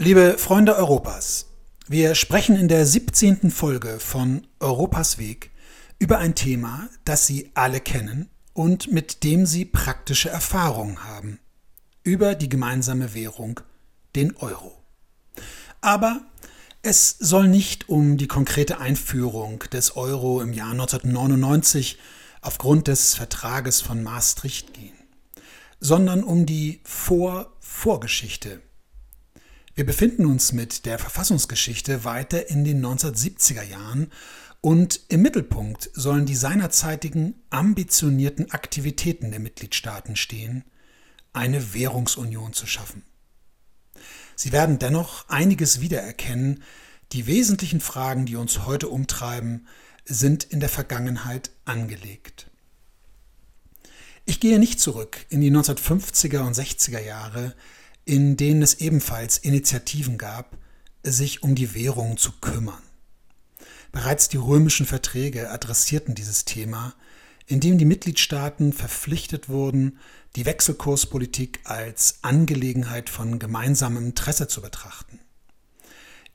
Liebe Freunde Europas, wir sprechen in der 17. Folge von Europas Weg über ein Thema, das Sie alle kennen und mit dem Sie praktische Erfahrungen haben. Über die gemeinsame Währung, den Euro. Aber es soll nicht um die konkrete Einführung des Euro im Jahr 1999 aufgrund des Vertrages von Maastricht gehen, sondern um die Vor-Vorgeschichte. Wir befinden uns mit der Verfassungsgeschichte weiter in den 1970er Jahren und im Mittelpunkt sollen die seinerzeitigen ambitionierten Aktivitäten der Mitgliedstaaten stehen, eine Währungsunion zu schaffen. Sie werden dennoch einiges wiedererkennen, die wesentlichen Fragen, die uns heute umtreiben, sind in der Vergangenheit angelegt. Ich gehe nicht zurück in die 1950er und 60er Jahre, in denen es ebenfalls Initiativen gab, sich um die Währung zu kümmern. Bereits die römischen Verträge adressierten dieses Thema, indem die Mitgliedstaaten verpflichtet wurden, die Wechselkurspolitik als Angelegenheit von gemeinsamem Interesse zu betrachten.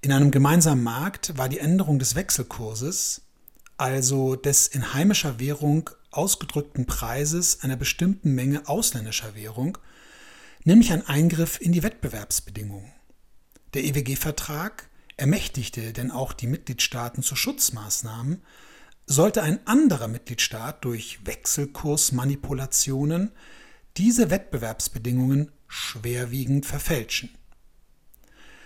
In einem gemeinsamen Markt war die Änderung des Wechselkurses, also des in heimischer Währung ausgedrückten Preises einer bestimmten Menge ausländischer Währung, nämlich ein Eingriff in die Wettbewerbsbedingungen. Der EWG-Vertrag ermächtigte denn auch die Mitgliedstaaten zu Schutzmaßnahmen, sollte ein anderer Mitgliedstaat durch Wechselkursmanipulationen diese Wettbewerbsbedingungen schwerwiegend verfälschen.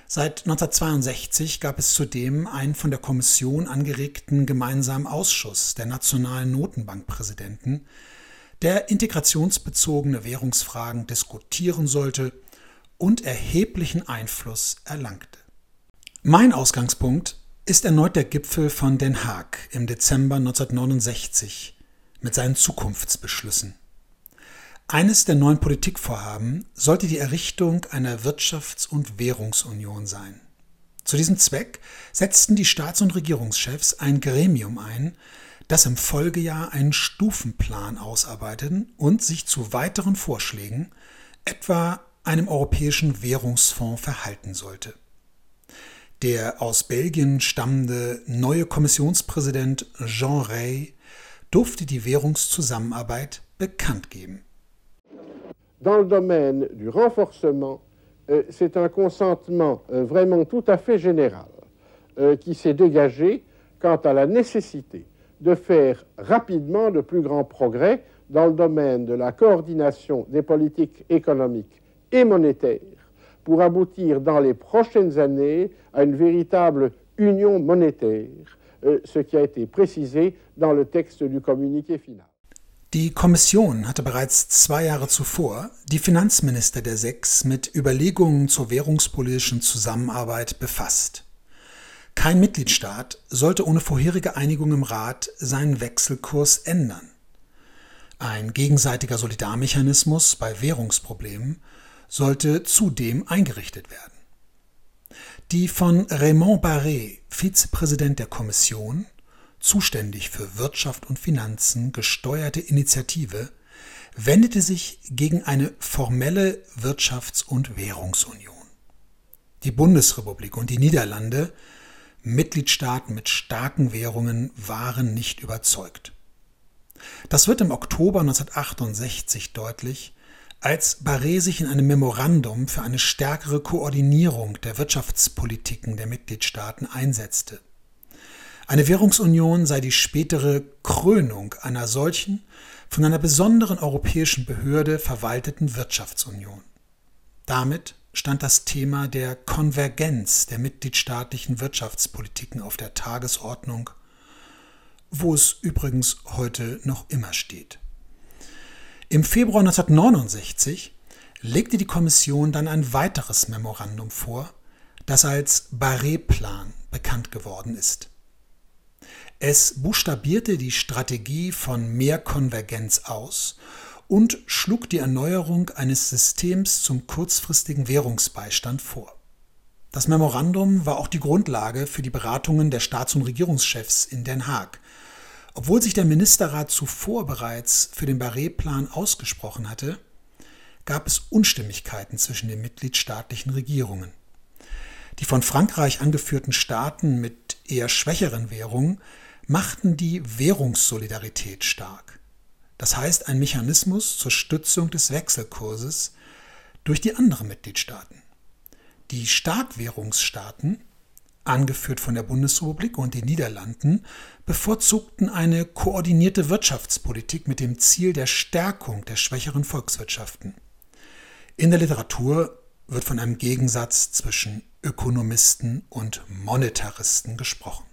Seit 1962 gab es zudem einen von der Kommission angeregten gemeinsamen Ausschuss der nationalen Notenbankpräsidenten, der integrationsbezogene Währungsfragen diskutieren sollte und erheblichen Einfluss erlangte. Mein Ausgangspunkt ist erneut der Gipfel von Den Haag im Dezember 1969 mit seinen Zukunftsbeschlüssen. Eines der neuen Politikvorhaben sollte die Errichtung einer Wirtschafts- und Währungsunion sein. Zu diesem Zweck setzten die Staats- und Regierungschefs ein Gremium ein, das im Folgejahr einen Stufenplan ausarbeiteten und sich zu weiteren Vorschlägen, etwa einem europäischen Währungsfonds, verhalten sollte. Der aus Belgien stammende neue Kommissionspräsident Jean Rey durfte die Währungszusammenarbeit bekannt geben. Dans le domaine du renforcement, euh, c'est un consentement euh, vraiment tout à fait général euh, qui s'est dégagé quant à la nécessité de faire rapidement de plus grands progrès dans le domaine de la coordination des politiques économiques et monétaires pour aboutir dans les prochaines années à une véritable union monétaire, euh, ce qui a été précisé dans le texte du communiqué final. Die Kommission hatte bereits zwei Jahre zuvor die Finanzminister der Sechs mit Überlegungen zur währungspolitischen Zusammenarbeit befasst. Kein Mitgliedstaat sollte ohne vorherige Einigung im Rat seinen Wechselkurs ändern. Ein gegenseitiger Solidarmechanismus bei Währungsproblemen sollte zudem eingerichtet werden. Die von Raymond Barré, Vizepräsident der Kommission, zuständig für Wirtschaft und Finanzen gesteuerte Initiative wendete sich gegen eine formelle Wirtschafts- und Währungsunion. Die Bundesrepublik und die Niederlande, Mitgliedstaaten mit starken Währungen, waren nicht überzeugt. Das wird im Oktober 1968 deutlich, als Barré sich in einem Memorandum für eine stärkere Koordinierung der Wirtschaftspolitiken der Mitgliedstaaten einsetzte. Eine Währungsunion sei die spätere Krönung einer solchen, von einer besonderen europäischen Behörde verwalteten Wirtschaftsunion. Damit stand das Thema der Konvergenz der mitgliedstaatlichen Wirtschaftspolitiken auf der Tagesordnung, wo es übrigens heute noch immer steht. Im Februar 1969 legte die Kommission dann ein weiteres Memorandum vor, das als Barré-Plan bekannt geworden ist. Es buchstabierte die Strategie von mehr Konvergenz aus und schlug die Erneuerung eines Systems zum kurzfristigen Währungsbeistand vor. Das Memorandum war auch die Grundlage für die Beratungen der Staats- und Regierungschefs in Den Haag obwohl sich der Ministerrat zuvor bereits für den Barré-Plan ausgesprochen hatte, gab es Unstimmigkeiten zwischen den mitgliedstaatlichen Regierungen. Die von Frankreich angeführten Staaten mit eher schwächeren Währungen machten die Währungssolidarität stark. Das heißt ein Mechanismus zur Stützung des Wechselkurses durch die anderen Mitgliedstaaten. Die Starkwährungsstaaten, angeführt von der Bundesrepublik und den Niederlanden, bevorzugten eine koordinierte Wirtschaftspolitik mit dem Ziel der Stärkung der schwächeren Volkswirtschaften. In der Literatur wird von einem Gegensatz zwischen Ökonomisten und Monetaristen gesprochen.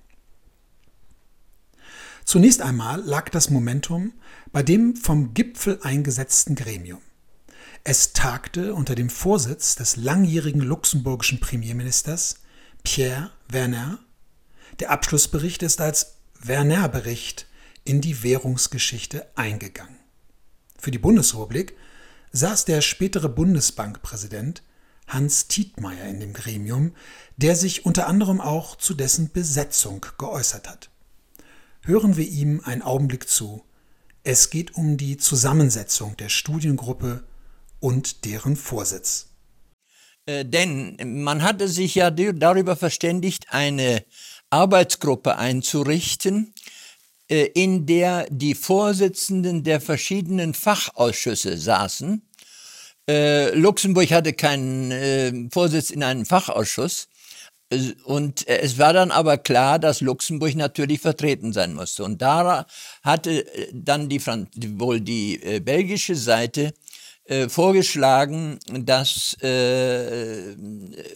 Zunächst einmal lag das Momentum bei dem vom Gipfel eingesetzten Gremium. Es tagte unter dem Vorsitz des langjährigen luxemburgischen Premierministers Pierre Werner. Der Abschlussbericht ist als Werner-Bericht in die Währungsgeschichte eingegangen. Für die Bundesrepublik saß der spätere Bundesbankpräsident Hans Tietmeyer in dem Gremium, der sich unter anderem auch zu dessen Besetzung geäußert hat. Hören wir ihm einen Augenblick zu. Es geht um die Zusammensetzung der Studiengruppe und deren Vorsitz. Äh, denn man hatte sich ja darüber verständigt, eine Arbeitsgruppe einzurichten, äh, in der die Vorsitzenden der verschiedenen Fachausschüsse saßen. Äh, Luxemburg hatte keinen Vorsitz in einem Fachausschuss. Und es war dann aber klar, dass Luxemburg natürlich vertreten sein musste. Und da hatte äh, dann die, wohl die äh, belgische Seite äh, vorgeschlagen, dass äh,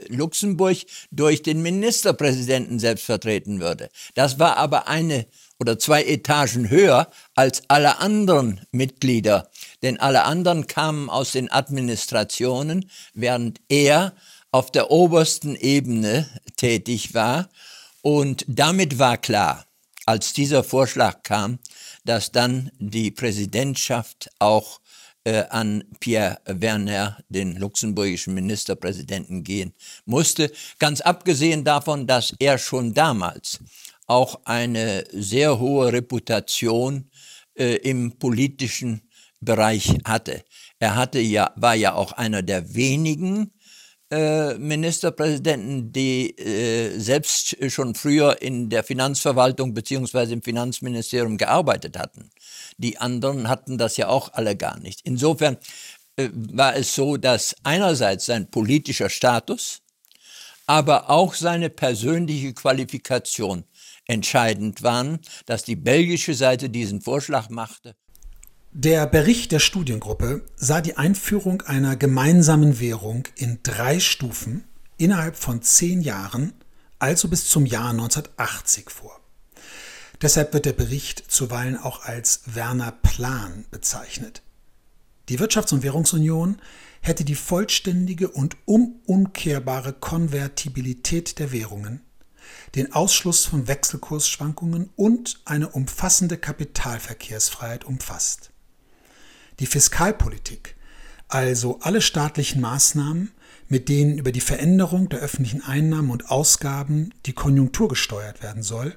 Luxemburg durch den Ministerpräsidenten selbst vertreten würde. Das war aber eine oder zwei Etagen höher als alle anderen Mitglieder, denn alle anderen kamen aus den Administrationen, während er auf der obersten Ebene tätig war. Und damit war klar, als dieser Vorschlag kam, dass dann die Präsidentschaft auch äh, an Pierre Werner, den luxemburgischen Ministerpräsidenten, gehen musste. Ganz abgesehen davon, dass er schon damals auch eine sehr hohe Reputation äh, im politischen Bereich hatte. Er hatte ja, war ja auch einer der wenigen Ministerpräsidenten, die äh, selbst schon früher in der Finanzverwaltung beziehungsweise im Finanzministerium gearbeitet hatten. Die anderen hatten das ja auch alle gar nicht. Insofern äh, war es so, dass einerseits sein politischer Status, aber auch seine persönliche Qualifikation entscheidend waren, dass die belgische Seite diesen Vorschlag machte. Der Bericht der Studiengruppe sah die Einführung einer gemeinsamen Währung in drei Stufen innerhalb von zehn Jahren, also bis zum Jahr 1980 vor. Deshalb wird der Bericht zuweilen auch als Werner Plan bezeichnet. Die Wirtschafts- und Währungsunion hätte die vollständige und unumkehrbare Konvertibilität der Währungen, den Ausschluss von Wechselkursschwankungen und eine umfassende Kapitalverkehrsfreiheit umfasst. Die Fiskalpolitik, also alle staatlichen Maßnahmen, mit denen über die Veränderung der öffentlichen Einnahmen und Ausgaben die Konjunktur gesteuert werden soll,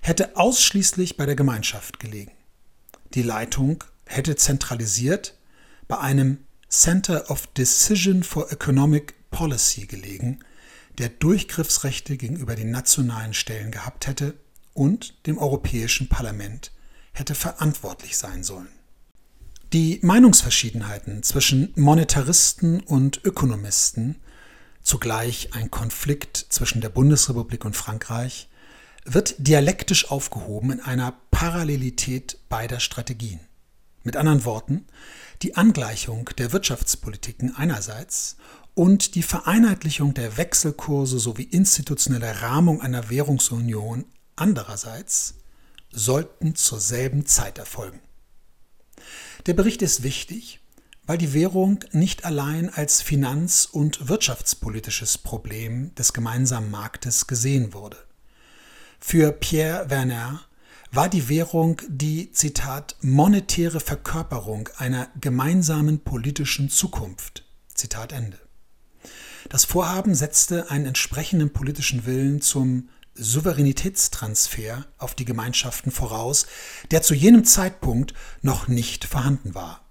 hätte ausschließlich bei der Gemeinschaft gelegen. Die Leitung hätte zentralisiert bei einem Center of Decision for Economic Policy gelegen, der Durchgriffsrechte gegenüber den nationalen Stellen gehabt hätte und dem Europäischen Parlament hätte verantwortlich sein sollen. Die Meinungsverschiedenheiten zwischen Monetaristen und Ökonomisten, zugleich ein Konflikt zwischen der Bundesrepublik und Frankreich, wird dialektisch aufgehoben in einer Parallelität beider Strategien. Mit anderen Worten, die Angleichung der Wirtschaftspolitiken einerseits und die Vereinheitlichung der Wechselkurse sowie institutionelle Rahmung einer Währungsunion andererseits sollten zur selben Zeit erfolgen. Der Bericht ist wichtig, weil die Währung nicht allein als finanz- und wirtschaftspolitisches Problem des gemeinsamen Marktes gesehen wurde. Für Pierre Werner war die Währung die, Zitat, monetäre Verkörperung einer gemeinsamen politischen Zukunft. Zitat Ende. Das Vorhaben setzte einen entsprechenden politischen Willen zum Souveränitätstransfer auf die Gemeinschaften voraus, der zu jenem Zeitpunkt noch nicht vorhanden war.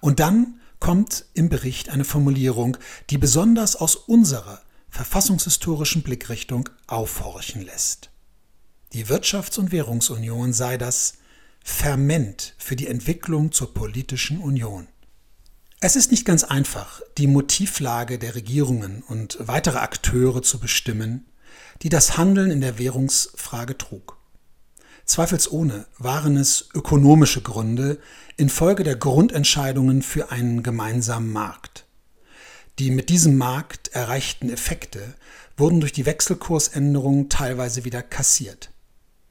Und dann kommt im Bericht eine Formulierung, die besonders aus unserer verfassungshistorischen Blickrichtung aufhorchen lässt. Die Wirtschafts- und Währungsunion sei das Ferment für die Entwicklung zur politischen Union. Es ist nicht ganz einfach, die Motivlage der Regierungen und weitere Akteure zu bestimmen, die das Handeln in der Währungsfrage trug. Zweifelsohne waren es ökonomische Gründe infolge der Grundentscheidungen für einen gemeinsamen Markt. Die mit diesem Markt erreichten Effekte wurden durch die Wechselkursänderung teilweise wieder kassiert.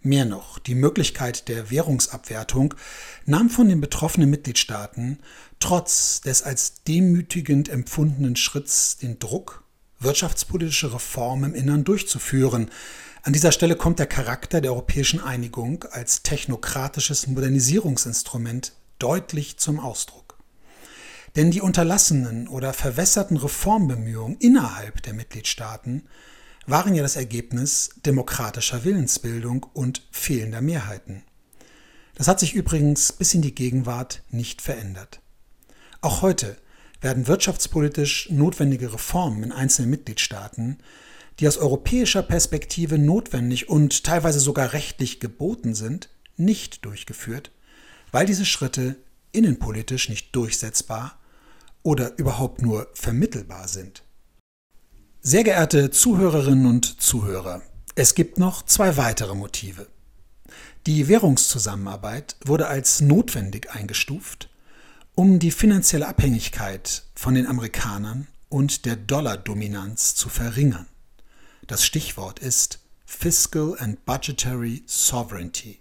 Mehr noch, die Möglichkeit der Währungsabwertung nahm von den betroffenen Mitgliedstaaten trotz des als demütigend empfundenen Schritts den Druck, wirtschaftspolitische Reformen im Innern durchzuführen. An dieser Stelle kommt der Charakter der europäischen Einigung als technokratisches Modernisierungsinstrument deutlich zum Ausdruck. Denn die unterlassenen oder verwässerten Reformbemühungen innerhalb der Mitgliedstaaten waren ja das Ergebnis demokratischer Willensbildung und fehlender Mehrheiten. Das hat sich übrigens bis in die Gegenwart nicht verändert. Auch heute werden wirtschaftspolitisch notwendige Reformen in einzelnen Mitgliedstaaten, die aus europäischer Perspektive notwendig und teilweise sogar rechtlich geboten sind, nicht durchgeführt, weil diese Schritte innenpolitisch nicht durchsetzbar oder überhaupt nur vermittelbar sind. Sehr geehrte Zuhörerinnen und Zuhörer, es gibt noch zwei weitere Motive. Die Währungszusammenarbeit wurde als notwendig eingestuft, um die finanzielle Abhängigkeit von den Amerikanern und der Dollardominanz zu verringern. Das Stichwort ist Fiscal and Budgetary Sovereignty.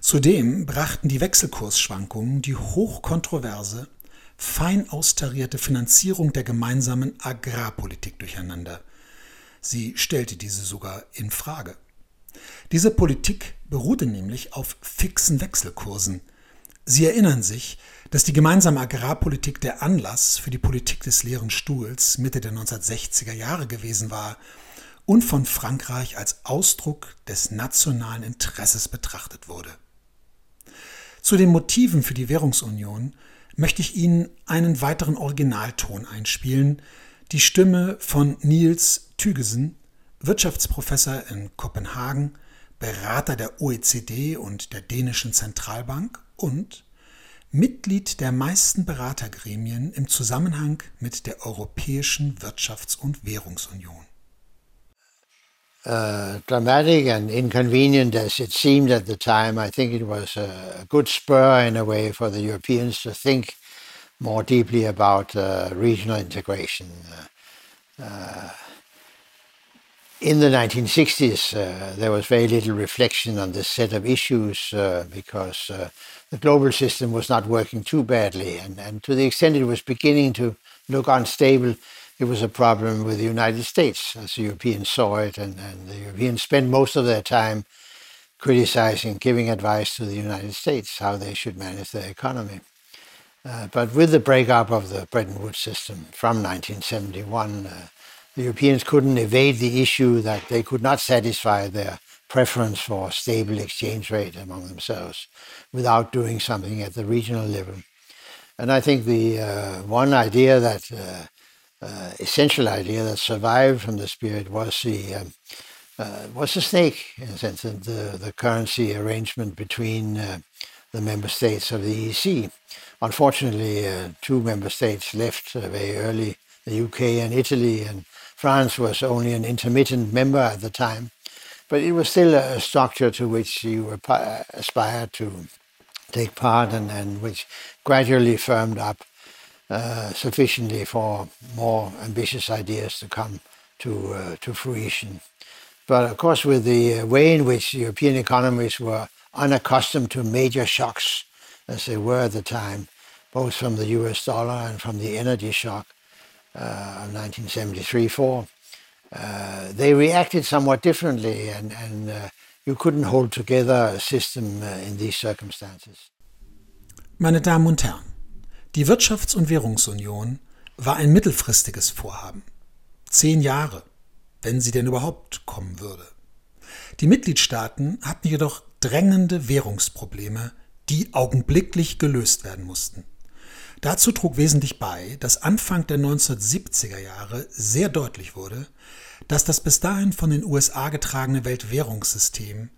Zudem brachten die Wechselkursschwankungen die hochkontroverse fein austarierte Finanzierung der gemeinsamen Agrarpolitik durcheinander. Sie stellte diese sogar in Frage. Diese Politik beruhte nämlich auf fixen Wechselkursen. Sie erinnern sich, dass die gemeinsame Agrarpolitik der Anlass für die Politik des leeren Stuhls Mitte der 1960er Jahre gewesen war und von Frankreich als Ausdruck des nationalen Interesses betrachtet wurde. Zu den Motiven für die Währungsunion möchte ich Ihnen einen weiteren Originalton einspielen, die Stimme von Niels Thygesen, Wirtschaftsprofessor in Kopenhagen, Berater der OECD und der dänischen Zentralbank und Mitglied der meisten Beratergremien im Zusammenhang mit der Europäischen Wirtschafts- und Währungsunion. Uh, dramatic and inconvenient as it seemed at the time, I think it was a good spur in a way for the Europeans to think more deeply about uh, regional integration. Uh, uh in the 1960s, uh, there was very little reflection on this set of issues uh, because the global system was not working too badly. And, and to the extent it was beginning to look unstable, it was a problem with the United States, as the Europeans saw it, and, and the Europeans spent most of their time criticizing, giving advice to the United States how they should manage their economy. Uh, but with the breakup of the Bretton Woods system from 1971, uh, the Europeans couldn't evade the issue that they could not satisfy their preference for stable exchange rate among themselves without doing something at the regional level. And I think the uh, one idea that uh, uh, essential idea that survived from the spirit was the um, uh, was the snake in a sense, the the currency arrangement between uh, the member states of the EC. Unfortunately, uh, two member states left very early: the UK and Italy, and France was only an intermittent member at the time. But it was still a structure to which you aspired to take part and, and which gradually firmed up uh, sufficiently for more ambitious ideas to come to uh, to fruition. But of course, with the way in which European economies were unaccustomed to major shocks, as they were at the time, both from the US dollar and from the energy shock uh, of 1973-4, uh, they reacted somewhat differently, and, and uh, you couldn't hold together a system uh, in these circumstances. Meine Damen und Herren, Die Wirtschafts- und Währungsunion war ein mittelfristiges Vorhaben. Zehn Jahre, wenn sie denn überhaupt kommen würde. Die Mitgliedstaaten hatten jedoch drängende Währungsprobleme, die augenblicklich gelöst werden mussten. Dazu trug wesentlich bei, dass Anfang der 1970er Jahre sehr deutlich wurde, dass das bis dahin von den USA getragene Weltwährungssystem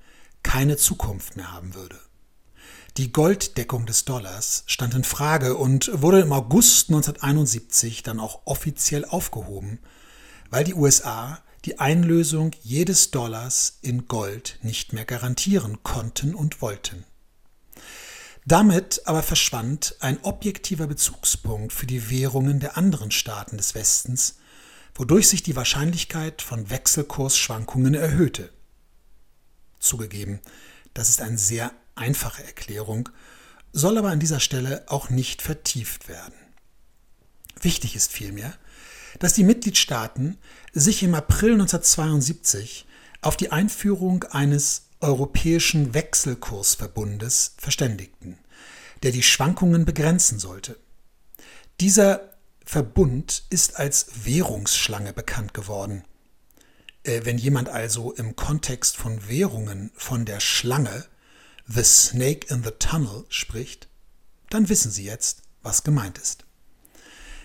keine Zukunft mehr haben würde. Die Golddeckung des Dollars stand in Frage und wurde im August 1971 dann auch offiziell aufgehoben, weil die USA die Einlösung jedes Dollars in Gold nicht mehr garantieren konnten und wollten. Damit aber verschwand ein objektiver Bezugspunkt für die Währungen der anderen Staaten des Westens, wodurch sich die Wahrscheinlichkeit von Wechselkursschwankungen erhöhte. Zugegeben, das ist eine sehr einfache Erklärung, soll aber an dieser Stelle auch nicht vertieft werden. Wichtig ist vielmehr, dass die Mitgliedstaaten sich im April 1972 auf die Einführung eines Europäischen Wechselkursverbundes verständigten, der die Schwankungen begrenzen sollte. Dieser Verbund ist als Währungsschlange bekannt geworden. Äh, wenn jemand also im Kontext von Währungen von der Schlange, The Snake in the Tunnel, spricht, dann wissen Sie jetzt, was gemeint ist.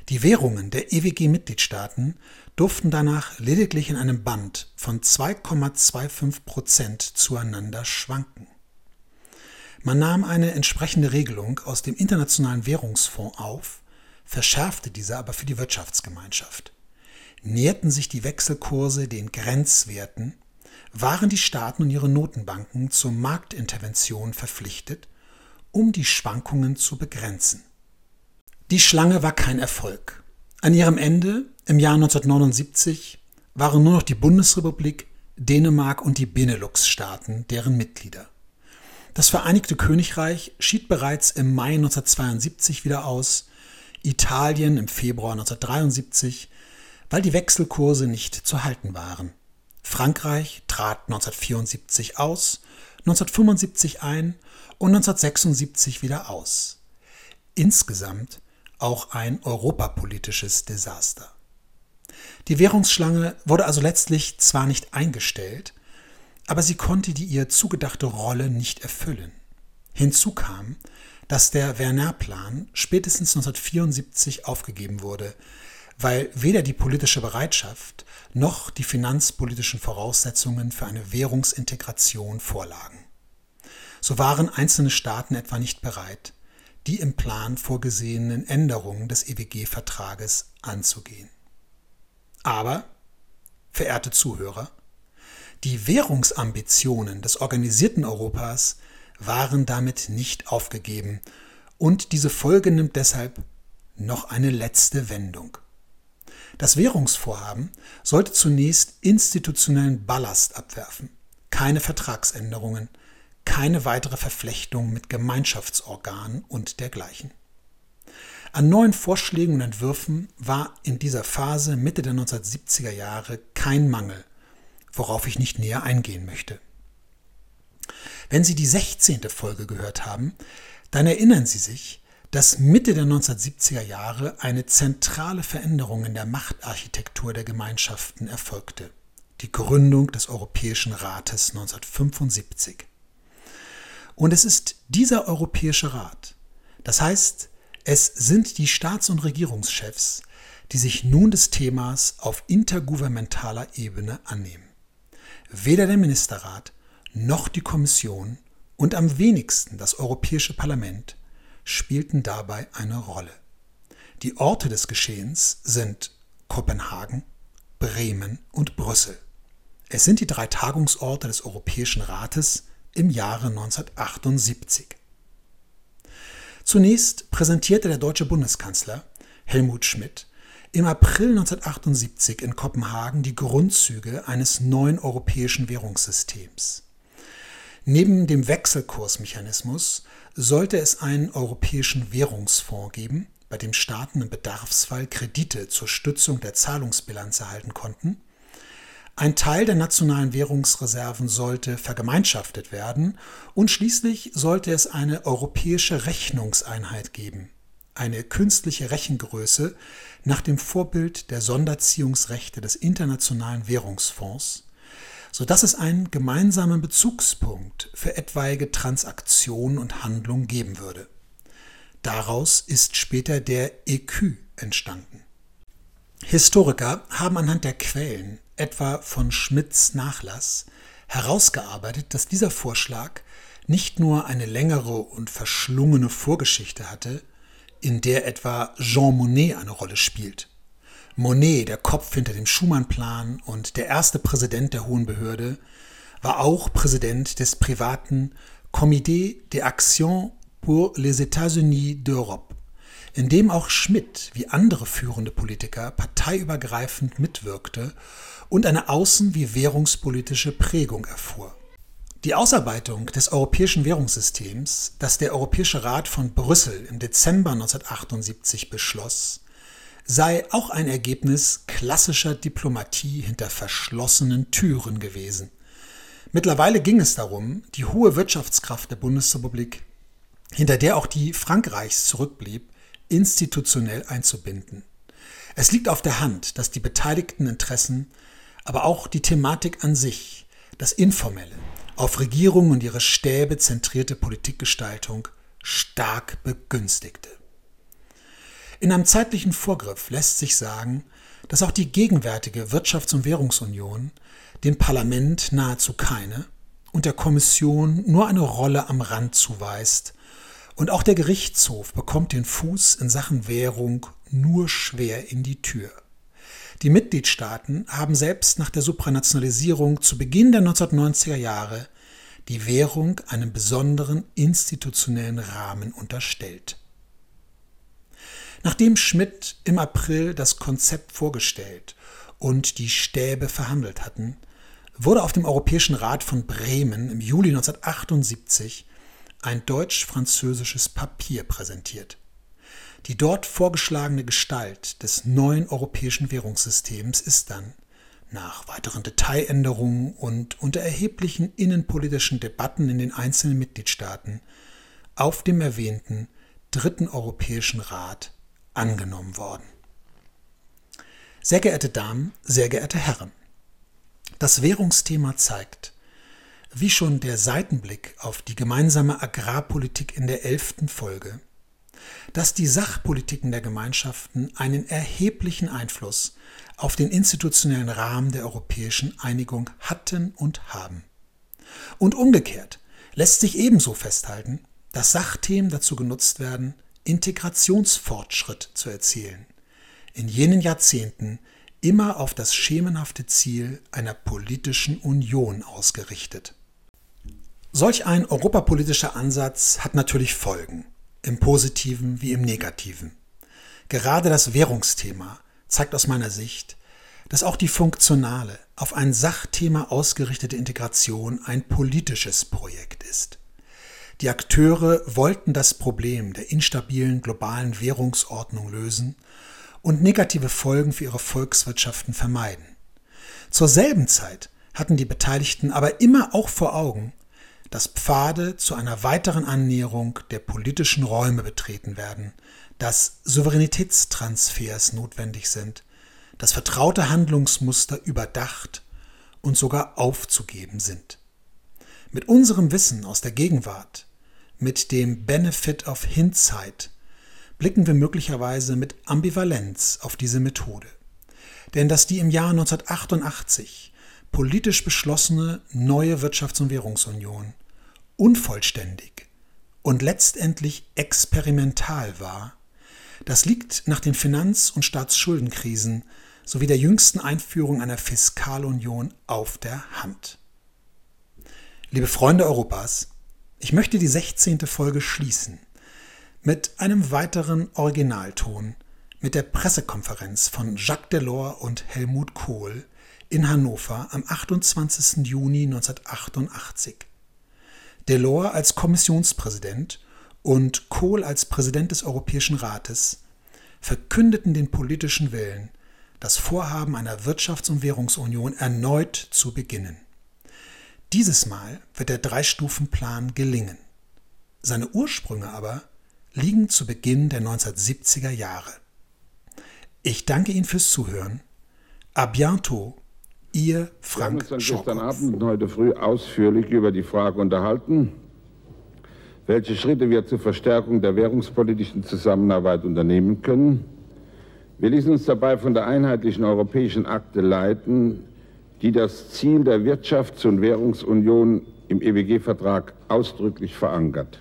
Die Währungen der EWG-Mitgliedstaaten durften danach lediglich in einem Band von 2,25 Prozent zueinander schwanken. Man nahm eine entsprechende Regelung aus dem Internationalen Währungsfonds auf, verschärfte diese aber für die Wirtschaftsgemeinschaft. Näherten sich die Wechselkurse den Grenzwerten, waren die Staaten und ihre Notenbanken zur Marktintervention verpflichtet, um die Schwankungen zu begrenzen. Die Schlange war kein Erfolg. An ihrem Ende, im Jahr 1979, waren nur noch die Bundesrepublik, Dänemark und die Benelux-Staaten deren Mitglieder. Das Vereinigte Königreich schied bereits im Mai 1972 wieder aus, Italien im Februar 1973, weil die Wechselkurse nicht zu halten waren. Frankreich trat 1974 aus, 1975 ein und 1976 wieder aus. Insgesamt auch ein europapolitisches Desaster. Die Währungsschlange wurde also letztlich zwar nicht eingestellt, aber sie konnte die ihr zugedachte Rolle nicht erfüllen. Hinzu kam, dass der Werner-Plan spätestens 1974 aufgegeben wurde, weil weder die politische Bereitschaft noch die finanzpolitischen Voraussetzungen für eine Währungsintegration vorlagen. So waren einzelne Staaten etwa nicht bereit, die im Plan vorgesehenen Änderungen des EWG-Vertrages anzugehen. Aber, verehrte Zuhörer, die Währungsambitionen des organisierten Europas waren damit nicht aufgegeben und diese Folge nimmt deshalb noch eine letzte Wendung. Das Währungsvorhaben sollte zunächst institutionellen Ballast abwerfen, keine Vertragsänderungen, keine weitere Verflechtung mit Gemeinschaftsorganen und dergleichen. An neuen Vorschlägen und Entwürfen war in dieser Phase Mitte der 1970er Jahre kein Mangel, worauf ich nicht näher eingehen möchte. Wenn Sie die 16. Folge gehört haben, dann erinnern Sie sich, dass Mitte der 1970er Jahre eine zentrale Veränderung in der Machtarchitektur der Gemeinschaften erfolgte, die Gründung des Europäischen Rates 1975. Und es ist dieser Europäische Rat. Das heißt, es sind die Staats- und Regierungschefs, die sich nun des Themas auf intergouvernementaler Ebene annehmen. Weder der Ministerrat noch die Kommission und am wenigsten das Europäische Parlament spielten dabei eine Rolle. Die Orte des Geschehens sind Kopenhagen, Bremen und Brüssel. Es sind die drei Tagungsorte des Europäischen Rates, im Jahre 1978. Zunächst präsentierte der deutsche Bundeskanzler Helmut Schmidt im April 1978 in Kopenhagen die Grundzüge eines neuen europäischen Währungssystems. Neben dem Wechselkursmechanismus sollte es einen europäischen Währungsfonds geben, bei dem Staaten im Bedarfsfall Kredite zur Stützung der Zahlungsbilanz erhalten konnten. Ein Teil der nationalen Währungsreserven sollte vergemeinschaftet werden und schließlich sollte es eine europäische Rechnungseinheit geben, eine künstliche Rechengröße nach dem Vorbild der Sonderziehungsrechte des Internationalen Währungsfonds, sodass es einen gemeinsamen Bezugspunkt für etwaige Transaktionen und Handlungen geben würde. Daraus ist später der ECU entstanden. Historiker haben anhand der Quellen, etwa von Schmidts Nachlass, herausgearbeitet, dass dieser Vorschlag nicht nur eine längere und verschlungene Vorgeschichte hatte, in der etwa Jean Monnet eine Rolle spielt. Monnet, der Kopf hinter dem Schumann-Plan und der erste Präsident der Hohen Behörde, war auch Präsident des privaten Comité d'Action pour les États-Unis d'Europe, in dem auch Schmidt wie andere führende Politiker parteiübergreifend mitwirkte und eine außen- wie währungspolitische Prägung erfuhr. Die Ausarbeitung des europäischen Währungssystems, das der Europäische Rat von Brüssel im Dezember 1978 beschloss, sei auch ein Ergebnis klassischer Diplomatie hinter verschlossenen Türen gewesen. Mittlerweile ging es darum, die hohe Wirtschaftskraft der Bundesrepublik, hinter der auch die Frankreichs zurückblieb, institutionell einzubinden. Es liegt auf der Hand, dass die beteiligten Interessen, aber auch die Thematik an sich, das Informelle, auf Regierung und ihre Stäbe zentrierte Politikgestaltung stark begünstigte. In einem zeitlichen Vorgriff lässt sich sagen, dass auch die gegenwärtige Wirtschafts- und Währungsunion dem Parlament nahezu keine und der Kommission nur eine Rolle am Rand zuweist, und auch der Gerichtshof bekommt den Fuß in Sachen Währung nur schwer in die Tür. Die Mitgliedstaaten haben selbst nach der Supranationalisierung zu Beginn der 1990er Jahre die Währung einem besonderen institutionellen Rahmen unterstellt. Nachdem Schmidt im April das Konzept vorgestellt und die Stäbe verhandelt hatten, wurde auf dem Europäischen Rat von Bremen im Juli 1978 ein deutsch-französisches Papier präsentiert. Die dort vorgeschlagene Gestalt des neuen europäischen Währungssystems ist dann, nach weiteren Detailänderungen und unter erheblichen innenpolitischen Debatten in den einzelnen Mitgliedstaaten, auf dem erwähnten Dritten Europäischen Rat angenommen worden. Sehr geehrte Damen, sehr geehrte Herren, das Währungsthema zeigt, wie schon der Seitenblick auf die gemeinsame Agrarpolitik in der elften Folge, dass die Sachpolitiken der Gemeinschaften einen erheblichen Einfluss auf den institutionellen Rahmen der europäischen Einigung hatten und haben. Und umgekehrt lässt sich ebenso festhalten, dass Sachthemen dazu genutzt werden, Integrationsfortschritt zu erzielen, in jenen Jahrzehnten immer auf das schemenhafte Ziel einer politischen Union ausgerichtet. Solch ein europapolitischer Ansatz hat natürlich Folgen, im positiven wie im negativen. Gerade das Währungsthema zeigt aus meiner Sicht, dass auch die funktionale, auf ein Sachthema ausgerichtete Integration ein politisches Projekt ist. Die Akteure wollten das Problem der instabilen globalen Währungsordnung lösen und negative Folgen für ihre Volkswirtschaften vermeiden. Zur selben Zeit hatten die Beteiligten aber immer auch vor Augen, dass Pfade zu einer weiteren Annäherung der politischen Räume betreten werden, dass Souveränitätstransfers notwendig sind, dass vertraute Handlungsmuster überdacht und sogar aufzugeben sind. Mit unserem Wissen aus der Gegenwart, mit dem Benefit of Hindsight, blicken wir möglicherweise mit Ambivalenz auf diese Methode. Denn dass die im Jahr 1988 politisch beschlossene neue Wirtschafts- und Währungsunion unvollständig und letztendlich experimental war, das liegt nach den Finanz- und Staatsschuldenkrisen sowie der jüngsten Einführung einer Fiskalunion auf der Hand. Liebe Freunde Europas, ich möchte die 16. Folge schließen mit einem weiteren Originalton mit der Pressekonferenz von Jacques Delors und Helmut Kohl in Hannover am 28. Juni 1988. Delors als Kommissionspräsident und Kohl als Präsident des Europäischen Rates verkündeten den politischen Willen, das Vorhaben einer Wirtschafts- und Währungsunion erneut zu beginnen. Dieses Mal wird der Drei-Stufen-Plan gelingen. Seine Ursprünge aber liegen zu Beginn der 1970er Jahre. Ich danke Ihnen fürs Zuhören. A bientôt Ihr Frank Wir haben uns gestern Abend und heute früh ausführlich über die Frage unterhalten, welche Schritte wir zur Verstärkung der währungspolitischen Zusammenarbeit unternehmen können. Wir ließen uns dabei von der einheitlichen europäischen Akte leiten, die das Ziel der Wirtschafts- und Währungsunion im EWG-Vertrag ausdrücklich verankert.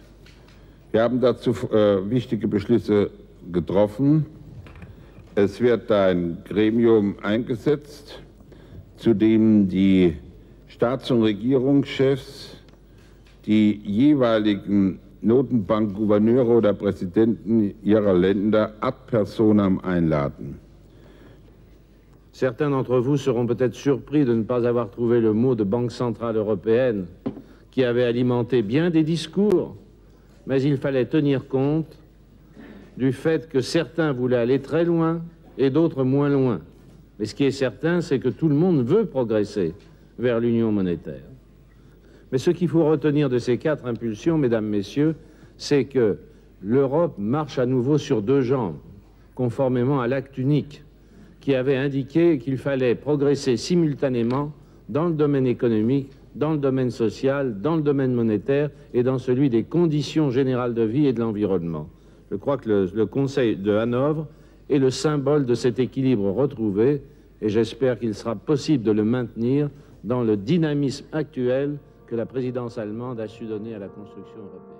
Wir haben dazu äh, wichtige Beschlüsse getroffen. Es wird ein Gremium eingesetzt, zu dem die Staats- und Regierungschefs die jeweiligen Notenbankgouverneure oder Präsidenten ihrer Länder ad personam einladen. Certains d'entre vous seront peut-être surpris de ne pas avoir trouvé le mot de Banque centrale européenne qui avait alimenté bien des discours, mais il fallait tenir compte du fait que certains voulaient aller très loin et d'autres moins loin. Mais ce qui est certain, c'est que tout le monde veut progresser vers l'union monétaire. Mais ce qu'il faut retenir de ces quatre impulsions, mesdames, messieurs, c'est que l'Europe marche à nouveau sur deux jambes, conformément à l'acte unique qui avait indiqué qu'il fallait progresser simultanément dans le domaine économique, dans le domaine social, dans le domaine monétaire et dans celui des conditions générales de vie et de l'environnement. Je crois que le, Conseil de Hanovre est le symbole de cet équilibre retrouvé et j'espère qu'il sera possible de le maintenir dans le dynamisme actuel que la présidence allemande a su donner à la construction européenne.